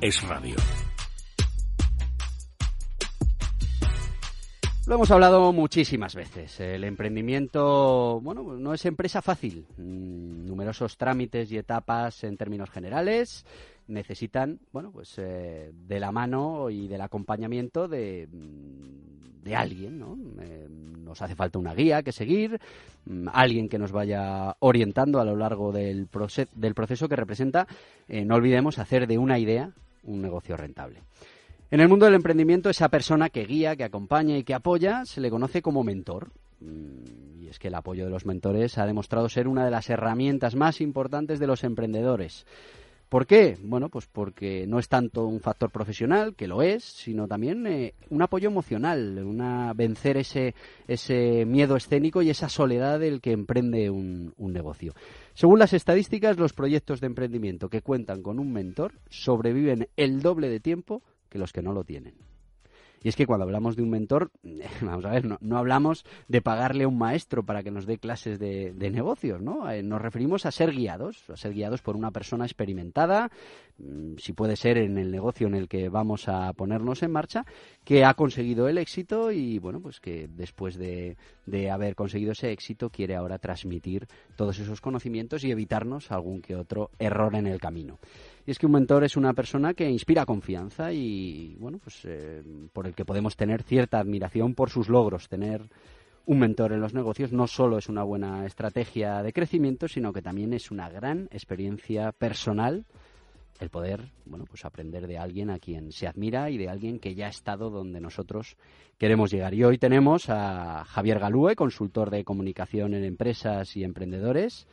es radio. Lo hemos hablado muchísimas veces. El emprendimiento, bueno, no es empresa fácil. Mm, numerosos trámites y etapas en términos generales necesitan, bueno, pues eh, de la mano y del acompañamiento de, mm, de alguien, ¿no? Eh, nos hace falta una guía que seguir, mm, alguien que nos vaya orientando a lo largo del, proce- del proceso que representa, eh, no olvidemos, hacer de una idea un negocio rentable. En el mundo del emprendimiento, esa persona que guía, que acompaña y que apoya se le conoce como mentor. Mm, Y es que el apoyo de los mentores ha demostrado ser una de las herramientas más importantes de los emprendedores. ¿Por qué? Bueno, pues porque no es tanto un factor profesional, que lo es, sino también eh, un apoyo emocional, una vencer ese, ese miedo escénico y esa soledad del que emprende un, un negocio. Según las estadísticas, los proyectos de emprendimiento que cuentan con un mentor sobreviven el doble de tiempo que los que no lo tienen. Y es que cuando hablamos de un mentor, vamos a ver, no, hablamos de pagarle a un maestro para que nos dé clases de, de negocios, ¿no? Eh, nos referimos a ser guiados, a ser guiados por una persona experimentada, mm, si puede ser en el negocio en el que vamos a ponernos en marcha, que ha conseguido el éxito y, bueno, pues que después de, de haber conseguido ese éxito quiere ahora transmitir todos esos conocimientos y evitarnos algún que otro error en el camino. Y es que un mentor es una persona que inspira confianza y, bueno, pues eh, por el que podemos tener cierta admiración por sus logros. Tener un mentor en los negocios no solo es una buena estrategia de crecimiento, sino que también es una gran experiencia personal el poder, bueno, pues aprender de alguien a quien se admira y de alguien que ya ha estado donde nosotros queremos llegar. Y hoy tenemos a Javier Galúe, consultor de comunicación en empresas y emprendedores,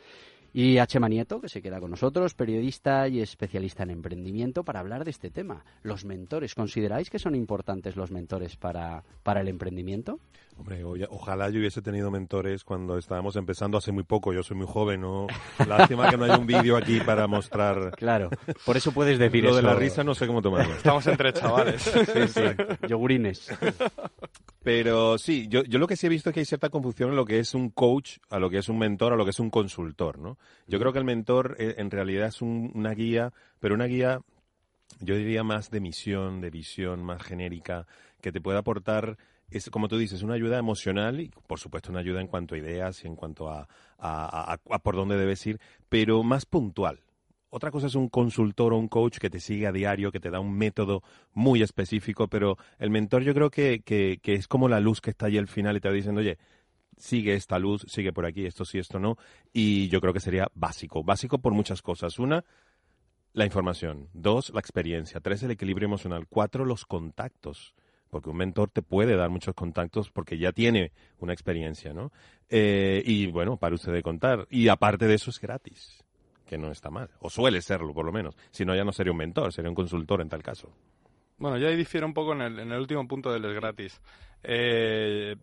y a Chema Nieto, que se queda con nosotros, periodista y especialista en emprendimiento, para hablar de este tema. Los mentores, ¿consideráis que son importantes los mentores para, para el emprendimiento? Hombre, o- ojalá yo hubiese tenido mentores cuando estábamos empezando hace muy poco. Yo soy muy joven, ¿no? Lástima que no haya un vídeo aquí para mostrar. Claro, por eso puedes decir Lo de la risa no sé cómo tomarlo. Estamos entre chavales. Sí, sí, yogurines. Pero sí, yo, yo lo que sí he visto es que hay cierta confusión en lo que es un coach, a lo que es un mentor, a lo que es un consultor, ¿no? Yo creo que el mentor eh, en realidad es un- una guía, pero una guía, yo diría más de misión, de visión, más genérica, que te puede aportar, es, como tú dices, una ayuda emocional y, por supuesto, una ayuda en cuanto a ideas y en cuanto a, a- a- a por dónde debes ir, pero más puntual. Otra cosa es un consultor o un coach que te sigue a diario, que te da un método muy específico, pero el mentor yo creo que, que, es como la luz que está ahí al final y te va diciendo, oye, sigue esta luz, sigue por aquí, esto sí, esto no. Y yo creo que sería básico. Básico por muchas cosas. Una, la información. Dos, la experiencia. Tres, el equilibrio emocional. Cuatro, los contactos. Porque un mentor te puede dar muchos contactos porque ya tiene una experiencia, ¿no? Eh, y bueno, para usted de contar. Y aparte de eso es gratis, que no está mal. O suele serlo, por lo menos. Si no, ya no sería un mentor, sería un consultor en tal caso. Bueno, yo ahí difiero un poco en el, en el último punto del es gratis. Eh,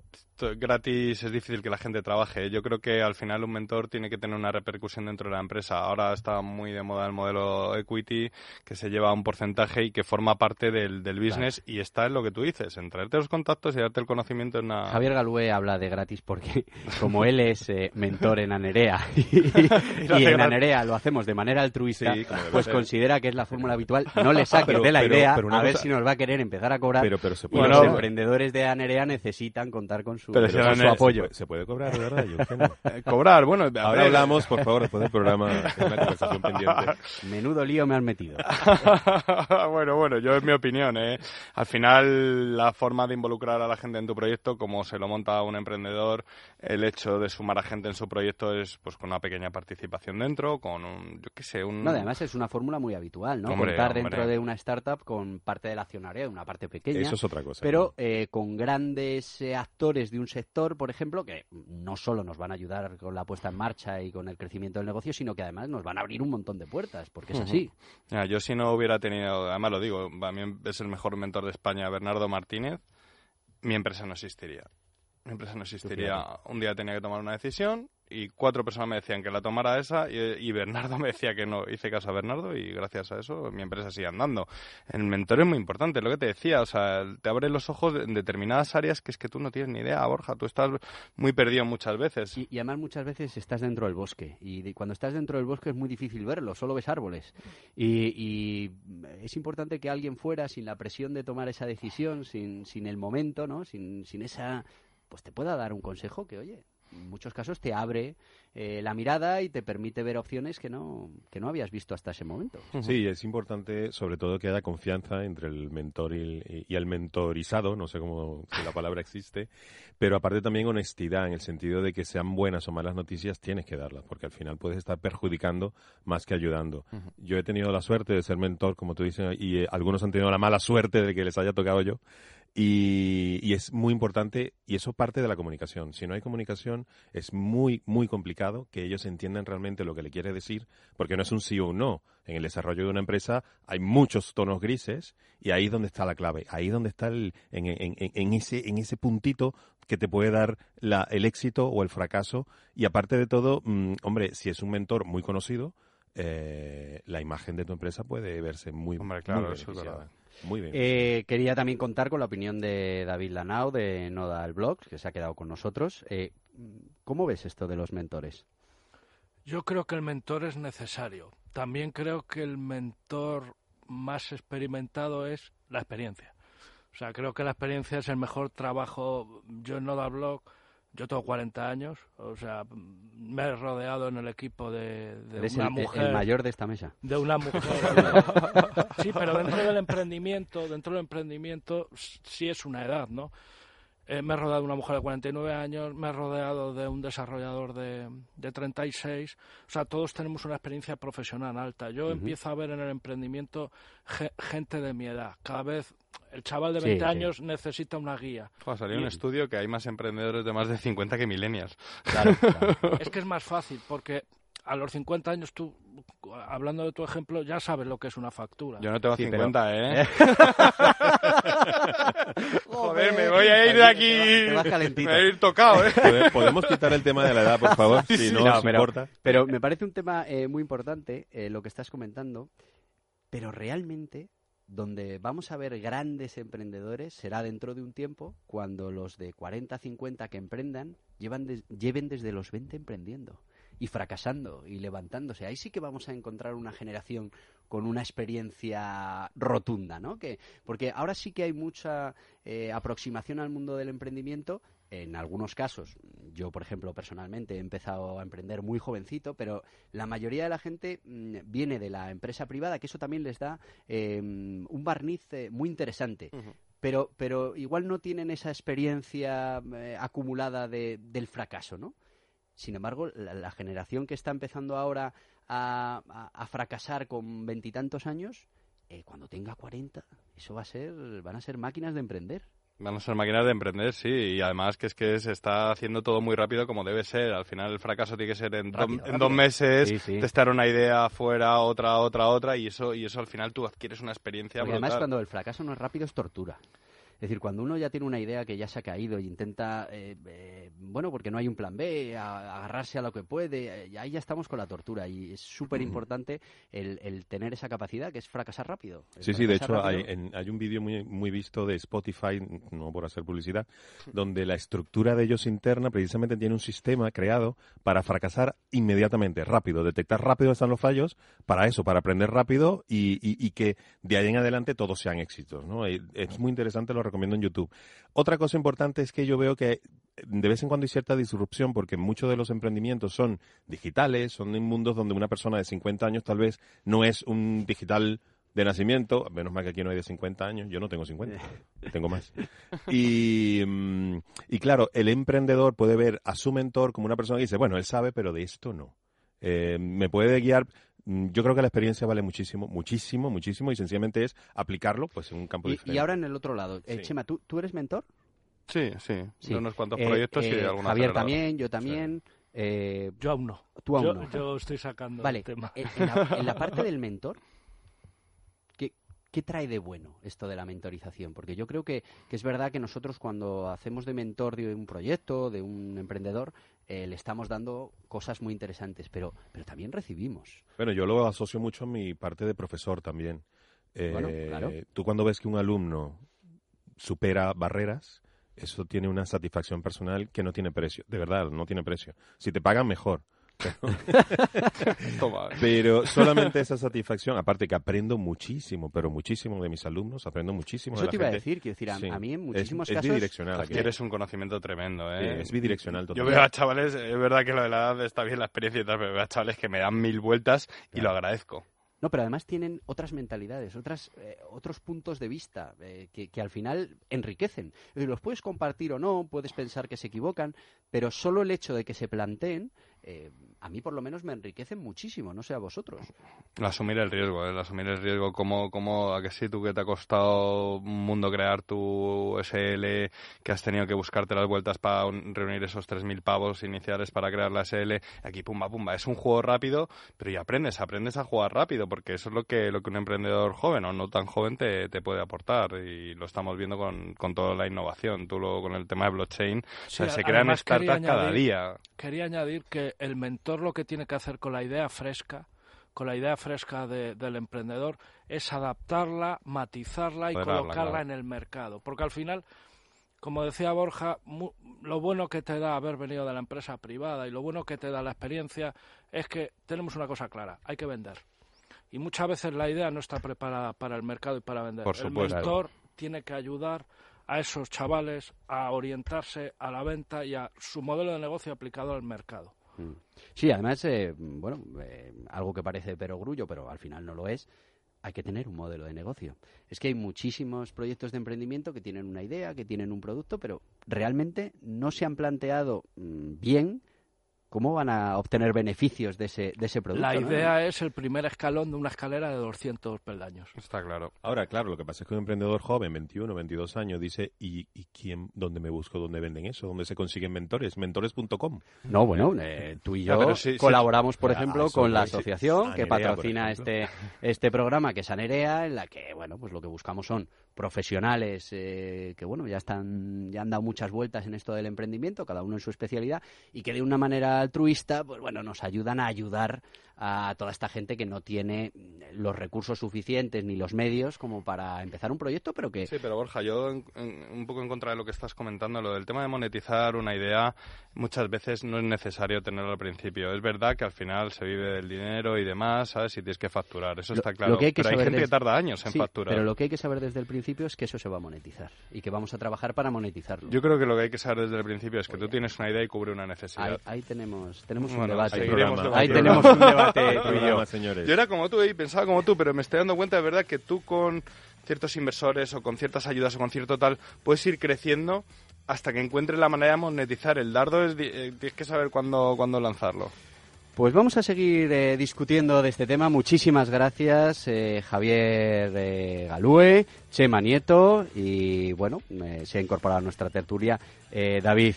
gratis es difícil que la gente trabaje. Yo creo que al final un mentor tiene que tener una repercusión dentro de la empresa. Ahora está muy de moda el modelo equity, que se lleva un porcentaje y que forma parte del, del business y está en lo que tú dices, en traerte los contactos y darte el conocimiento en una... Javier Galúe habla de gratis porque, como él es eh, mentor en Anerea y, y en. Anerea lo hacemos de manera altruista, Sí, pues considera que es la fórmula habitual. No le saques Pero- de la pero- idea pero una a ver cosa- si nos va a querer empezar a cobrar. Pero, pero se y puede los Bueno, emprendedores de Anerea necesitan contar con su, Pero si con ahora su no- apoyo. Se puede, se puede cobrar, de verdad, Eugenio? Eh, Cobrar, bueno, Ahora hablamos, por favor, después del programa, es una conversación pendiente. Menudo lío me han metido. bueno, bueno, yo es mi opinión, ¿eh? Al final, la forma de involucrar a la gente en tu proyecto, como se lo monta un emprendedor, el hecho de sumar a gente en su proyecto es pues con una pequeña participación dentro, con un, yo qué sé, un... No, además es una fórmula muy habitual, ¿no? Hombre, Contar hombre. dentro de una startup con parte del accionario, una parte pequeña. Eso es otra cosa. pero eh, con grandes eh, actores de un sector, por ejemplo, que no solo nos van a ayudar con la puesta en marcha y con el crecimiento del negocio, sino que además nos van a abrir un montón de puertas, porque es así. Mira, yo si no hubiera tenido, además lo digo, a mí es el mejor mentor de España, Bernardo Martínez, mi empresa no existiría. Mi empresa no existiría. Un día tenía que tomar una decisión y cuatro personas me decían que la tomara esa y, Bernardo me decía que no. Hice caso a Bernardo y gracias a eso mi empresa sigue andando. El mentor es muy importante, lo que te decía, o sea, te abre los ojos en determinadas áreas que es que tú no tienes ni idea, Borja, tú estás muy perdido muchas veces. Y, además muchas veces estás dentro del bosque y cuando estás dentro del bosque es muy difícil verlo, solo ves árboles. Y, es importante que alguien fuera sin la presión de tomar esa decisión, sin, sin el momento, ¿no? Sin, sin esa pues te pueda dar un consejo que, oye, en muchos casos te abre eh, la mirada y te permite ver opciones que no, que no habías visto hasta ese momento. Sí, es importante sobre todo que haya confianza entre el mentor y, el mentorizado, no sé cómo si la palabra existe, pero aparte también honestidad en el sentido de que sean buenas o malas noticias tienes que darlas, porque al final puedes estar perjudicando más que ayudando. Yo he tenido la suerte de ser mentor, como tú dices, y eh, algunos han tenido la mala suerte de que les haya tocado yo. Y, y, es muy importante, y eso parte de la comunicación. Si no hay comunicación, es muy, muy complicado que ellos entiendan realmente lo que le quiere decir, porque no es un sí o un no. En el desarrollo de una empresa hay muchos tonos grises, y ahí es donde está la clave. Ahí es donde está el, en, en, en, ese, en ese puntito que te puede dar la, el éxito o el fracaso. Y aparte de todo, mm, hombre, si es un mentor muy conocido, eh, la imagen de tu empresa puede verse muy, hombre, claro, eso es verdad. Muy bien. Eh, quería también contar con la opinión de David Lanao de Noda el Blog, que se ha quedado con nosotros. Eh, ¿Cómo ves esto de los mentores? Yo creo que el mentor es necesario. También creo que el mentor más experimentado es la experiencia. O sea, creo que la experiencia es el mejor trabajo. Yo en Noda Blog yo tengo 40 años, o sea, me he rodeado en el equipo de, una mujer. el mayor de esta mesa. De una mujer. sí, pero dentro del emprendimiento, dentro del emprendimiento sí es una edad, ¿no? Eh, me he rodeado de una mujer de 49 años, me he rodeado de un desarrollador de, de 36. O sea, todos tenemos una experiencia profesional alta. Yo empiezo a ver en el emprendimiento gente de mi edad. Cada vez el chaval de 20 años necesita una guía. salió un estudio que hay más emprendedores de más de 50 que millennials. es que es más fácil porque a los 50 años tú, hablando de tu ejemplo, ya sabes lo que es una factura. Yo no tengo 50, ¿eh? Joder, me voy a ir de aquí. Me voy a ir tocado, ¿eh? ¿Podemos quitar el tema de la edad, por favor? Si no, no pero, importa. Pero me parece un tema eh, muy importante eh, lo que estás comentando, pero realmente donde vamos a ver grandes emprendedores será dentro de un tiempo cuando los de 40, 50 que emprendan llevan lleven desde los 20 emprendiendo y fracasando y levantándose. Ahí sí que vamos a encontrar una generación con una experiencia rotunda, ¿no? Que, porque ahora sí que hay mucha eh, aproximación al mundo del emprendimiento. En algunos casos, yo por ejemplo personalmente he empezado a emprender muy jovencito, pero la mayoría de la gente mm, viene de la empresa privada, que eso también les da em, un barniz eh, muy interesante. Pero, pero igual no tienen esa experiencia eh, acumulada de, del fracaso, ¿no? Sin embargo, la, generación que está empezando ahora a, fracasar con veintitantos años, eh, cuando tenga cuarenta, eso va a ser, van a ser máquinas de emprender. Van a ser máquinas de emprender, sí, y además que es que se está haciendo todo muy rápido como debe ser. Al final el fracaso tiene que ser en, dos meses, testar una idea fuera, otra, otra, otra, y eso, y eso al final tú adquieres una experiencia Además, cuando el fracaso no es rápido, es tortura. Es decir, cuando uno ya tiene una idea que ya se ha caído y intenta, eh, eh, bueno, porque no hay un plan B, agarrarse a lo que puede, eh, ahí ya estamos con la tortura y es súper importante el, tener esa capacidad que es fracasar rápido. Sí, sí, de hecho hay, hay, un vídeo muy, muy visto de Spotify, no por hacer publicidad, donde la estructura de ellos interna precisamente tiene un sistema creado para fracasar inmediatamente, rápido, detectar rápido están los fallos, para eso, para aprender rápido y, y, que de ahí en adelante todos sean éxitos. ¿no? Es muy interesante, lo recomiendo en YouTube. Otra cosa importante es que yo veo que de vez en cuando hay cierta disrupción porque muchos de los emprendimientos son digitales, son en mundos donde una persona de 50 años tal vez no es un digital de nacimiento, menos mal que aquí no hay de 50 años, yo no tengo 50, tengo más. Y, mm, y claro, el emprendedor puede ver a su mentor como una persona que dice, bueno, él sabe, pero de esto no. Eh, me puede guiar, yo creo que la experiencia vale muchísimo, muchísimo, muchísimo y sencillamente es aplicarlo pues en un campo diferente. Y ahora en el otro lado, eh, Chema, ¿tú, ¿tú eres mentor? Sí, sí, sí. unos cuantos eh, proyectos y eh, alguna Javier también, yo también. yo aún no. Tú aún yo, Yo estoy sacando vale. el tema. En, la, parte del mentor, ¿qué trae de bueno esto de la mentorización? Porque yo creo que, que es verdad que nosotros cuando hacemos de mentor de un proyecto, de un emprendedor, eh, le estamos dando cosas muy interesantes, pero, pero también recibimos. Bueno, yo lo asocio mucho a mi parte de profesor también. Eh, Tú cuando ves que un alumno supera barreras, eso tiene una satisfacción personal que no tiene precio, de verdad, no tiene precio. Si te pagan, mejor. Pero solamente esa satisfacción, aparte que aprendo muchísimo, pero muchísimo de mis alumnos, aprendo muchísimo Eso de la te iba a decir, quiero decir, a, mí en muchísimos es, casos... Es bidireccional. Adquieres un conocimiento tremendo, ¿eh? es bidireccional Yo veo a chavales, es verdad que lo de la edad está bien la experiencia y tal, pero veo a chavales que me dan mil vueltas y lo agradezco. No, pero además tienen otras mentalidades, otras, eh, otros puntos de vista eh, que, que, al final enriquecen. Los puedes compartir o no, puedes pensar que se equivocan, pero solo el hecho de que se planteen eh, a mí por lo menos me enriquecen muchísimo, no sé a vosotros. asumir el riesgo, el asumir el riesgo, como, como a que sí, tú que te ha costado un mundo crear tu SL, que has tenido que buscarte las vueltas para reunir esos 3.000 pavos iniciales para crear la SL, aquí pumba, pumba, es un juego rápido, pero ya aprendes, aprendes a jugar rápido, porque eso es lo que, lo que un emprendedor joven o no tan joven te, te puede aportar, y lo estamos viendo con, con toda la innovación, tú lo, con el tema de blockchain, se crean startups cada día. Quería añadir que el mentor lo que tiene que hacer con la idea fresca, con la idea fresca del emprendedor, es adaptarla, matizarla y colocarla en el mercado. Porque al final, como decía Borja, lo bueno que te da haber venido de la empresa privada y lo bueno que te da la experiencia es que tenemos una cosa clara, hay que vender. Y muchas veces la idea no está preparada para el mercado y para vender. el mentor tiene que ayudar a esos chavales a orientarse a la venta y a su modelo de negocio aplicado al mercado. Mm. Sí, además, eh, bueno, eh, algo que parece perogrullo, pero al final no lo es, hay que tener un modelo de negocio. Es que hay muchísimos proyectos de emprendimiento que tienen una idea, que tienen un producto, pero realmente no se han planteado mm, bien ¿Cómo van a obtener beneficios de ese, de ese producto? La idea es el primer escalón de una escalera de 200 peldaños. Está claro. Ahora, claro, lo que pasa es que un emprendedor joven, 21, 22 años, dice, ¿y, y quién, dónde me busco, dónde venden eso? ¿Dónde se consiguen mentores? Mentores.com. No, bueno, eh, tú y yo colaboramos, por ejemplo, con la asociación que patrocina este, este programa, que es Anerea, en la que, bueno, pues lo que buscamos son profesionales eh, que bueno ya están ya han dado muchas vueltas en esto del emprendimiento cada uno en su especialidad y que de una manera altruista pues bueno nos ayudan a ayudar a toda esta gente que no tiene los recursos suficientes ni los medios como para empezar un proyecto, pero que... Sí, pero Borja, yo un poco en contra de lo que estás comentando, lo del tema de monetizar una idea, muchas veces no es necesario tenerlo al principio. Es verdad que al final se vive del dinero y demás, ¿sabes? Y tienes que facturar, eso está claro. hay pero hay gente que tarda años en facturar. Pero lo que hay que saber desde el principio es que eso se va a monetizar y que vamos a trabajar para monetizarlo. Yo creo que lo que hay que saber desde el principio es que tú tienes una idea y cubre una necesidad. Ahí, tenemos, tenemos un debate. Ahí tenemos un debate yo. era como tú y pensaba como tú, pero me estoy dando cuenta de verdad que tú con ciertos inversores o con ciertas ayudas o con cierto tal, puedes ir creciendo hasta que encuentres la manera de monetizar. El dardo es, eh, tienes que saber cuándo, cuándo lanzarlo. Pues vamos a seguir eh, discutiendo de este tema. Muchísimas gracias, eh, Javier eh, Galúe, Chema Nieto y, bueno, se ha incorporado a nuestra tertulia David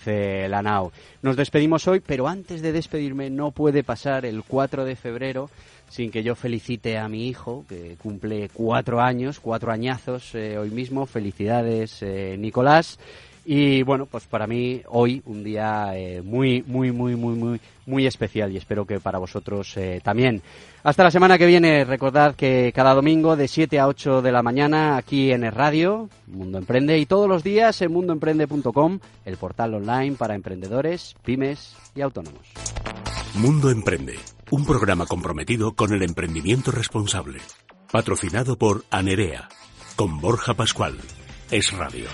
Lanao. Nos despedimos hoy, pero antes de despedirme no puede pasar el 4 de febrero sin que yo felicite a mi hijo, que cumple cuatro años, cuatro añazos hoy mismo. Felicidades, Nicolás. Y bueno, pues para mí hoy un día muy, muy, muy, muy, muy muy especial y espero que para vosotros eh, también. Hasta la semana que viene, recordad que cada domingo de 7 a 8 de la mañana aquí en el radio, Mundo Emprende, y todos los días en mundoemprende.com, el portal online para emprendedores, pymes y autónomos. Mundo Emprende, un programa comprometido con el emprendimiento responsable. Patrocinado por Anerea, con Borja Pascual. Es Radio.